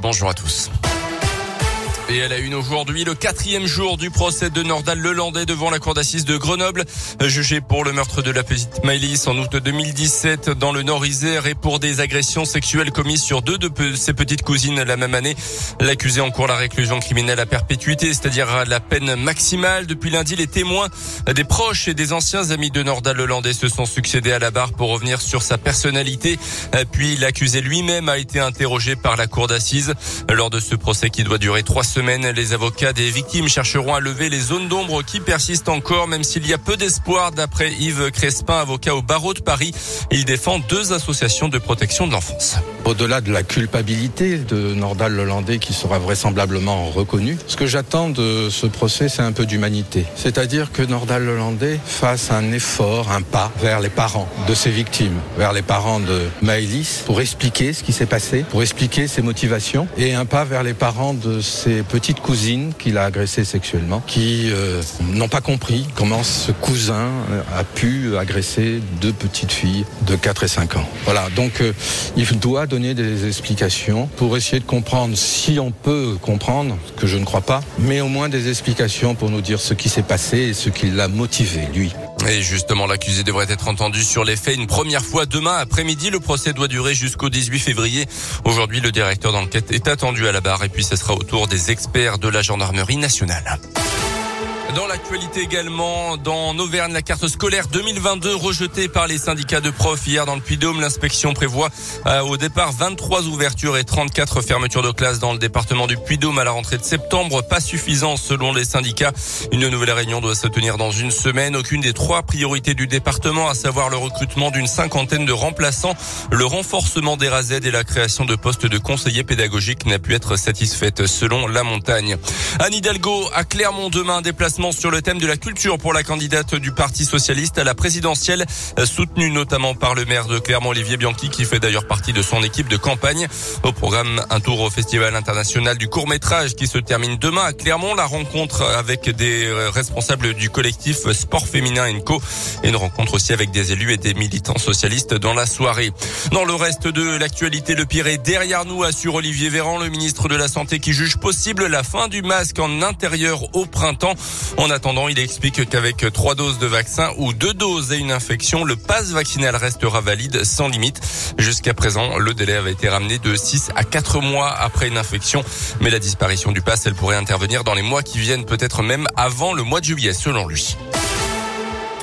Bonjour à tous. Et elle a une aujourd'hui le quatrième jour du procès de Nordal Lelandais devant la cour d'assises de Grenoble, jugé pour le meurtre de la petite Maëlys en août 2017 dans le Nord-Isère et pour des agressions sexuelles commises sur deux de ses petites cousines la même année. L'accusé encourt la réclusion criminelle à perpétuité, c'est-à-dire la peine maximale. Depuis lundi, les témoins, des proches et des anciens amis de Nordal Lelandais se sont succédés à la barre pour revenir sur sa personnalité. Puis l'accusé lui-même a été interrogé par la cour d'assises lors de ce procès qui doit durer trois semaines les avocats des victimes chercheront à lever les zones d'ombre qui persistent encore, même s'il y a peu d'espoir, d'après Yves Crespin, avocat au barreau de Paris. Il défend deux associations de protection de l'enfance. Au-delà de la culpabilité de Nordal Lelandais qui sera vraisemblablement reconnu, ce que j'attends de ce procès, c'est un peu d'humanité. C'est-à-dire que Nordal Lelandais fasse un effort, un pas vers les parents de ses victimes, vers les parents de Maëlys, pour expliquer ce qui s'est passé, pour expliquer ses motivations, et un pas vers les parents de ses petite cousine qu'il a agressée sexuellement, qui euh, n'ont pas compris comment ce cousin euh, a pu agresser deux petites filles de 4 et 5 ans. Voilà, donc euh, il doit donner des explications pour essayer de comprendre si on peut comprendre, que je ne crois pas, mais au moins des explications pour nous dire ce qui s'est passé et ce qui l'a motivé, lui. Et justement, l'accusé devrait être entendu sur les faits une première fois demain après-midi. Le procès doit durer jusqu'au 18 février. Aujourd'hui, le directeur d'enquête est attendu à la barre et puis ce sera au tour des experts de la gendarmerie nationale. Dans l'actualité également, dans Auvergne, la carte scolaire 2022 rejetée par les syndicats de profs hier dans le Puy-Dôme. L'inspection prévoit euh, au départ 23 ouvertures et 34 fermetures de classes dans le département du Puy-Dôme à la rentrée de septembre. Pas suffisant selon les syndicats. Une nouvelle réunion doit se tenir dans une semaine. Aucune des trois priorités du département, à savoir le recrutement d'une cinquantaine de remplaçants, le renforcement des RAZ et la création de postes de conseillers pédagogiques n'a pu être satisfaite selon la montagne. Anne Hidalgo à Clermont demain déplacement sur le thème de la culture pour la candidate du Parti socialiste à la présidentielle, soutenue notamment par le maire de Clermont, Olivier Bianchi, qui fait d'ailleurs partie de son équipe de campagne. Au programme, un tour au Festival international du court métrage qui se termine demain à Clermont, la rencontre avec des responsables du collectif Sport Féminin Co et une rencontre aussi avec des élus et des militants socialistes dans la soirée. Dans le reste de l'actualité, le pire est derrière nous, assure Olivier Véran, le ministre de la Santé qui juge possible la fin du masque en intérieur au printemps. En attendant, il explique qu'avec trois doses de vaccin ou deux doses et une infection, le passe vaccinal restera valide sans limite. Jusqu'à présent, le délai avait été ramené de 6 à 4 mois après une infection. Mais la disparition du pass, elle pourrait intervenir dans les mois qui viennent, peut-être même avant le mois de juillet, selon lui.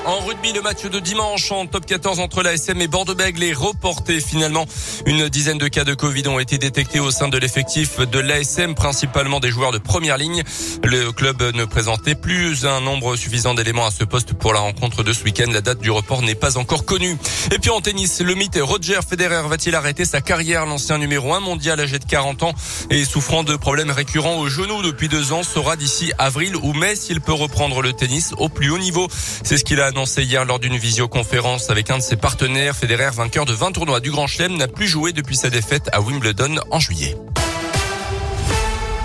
En rugby, le match de dimanche en top 14 entre l'ASM et Bordeaux-Bègles est reporté finalement. Une dizaine de cas de Covid ont été détectés au sein de l'effectif de l'ASM, principalement des joueurs de première ligne. Le club ne présentait plus un nombre suffisant d'éléments à ce poste pour la rencontre de ce week-end. La date du report n'est pas encore connue. Et puis en tennis, le mythe Roger Federer va-t-il arrêter sa carrière? L'ancien numéro 1 mondial âgé de 40 ans et souffrant de problèmes récurrents au genou depuis deux ans saura d'ici avril ou mai s'il peut reprendre le tennis au plus haut niveau. C'est ce qu'il a hier lors d'une visioconférence avec un de ses partenaires. Federer, vainqueur de 20 tournois du Grand Chelem, n'a plus joué depuis sa défaite à Wimbledon en juillet.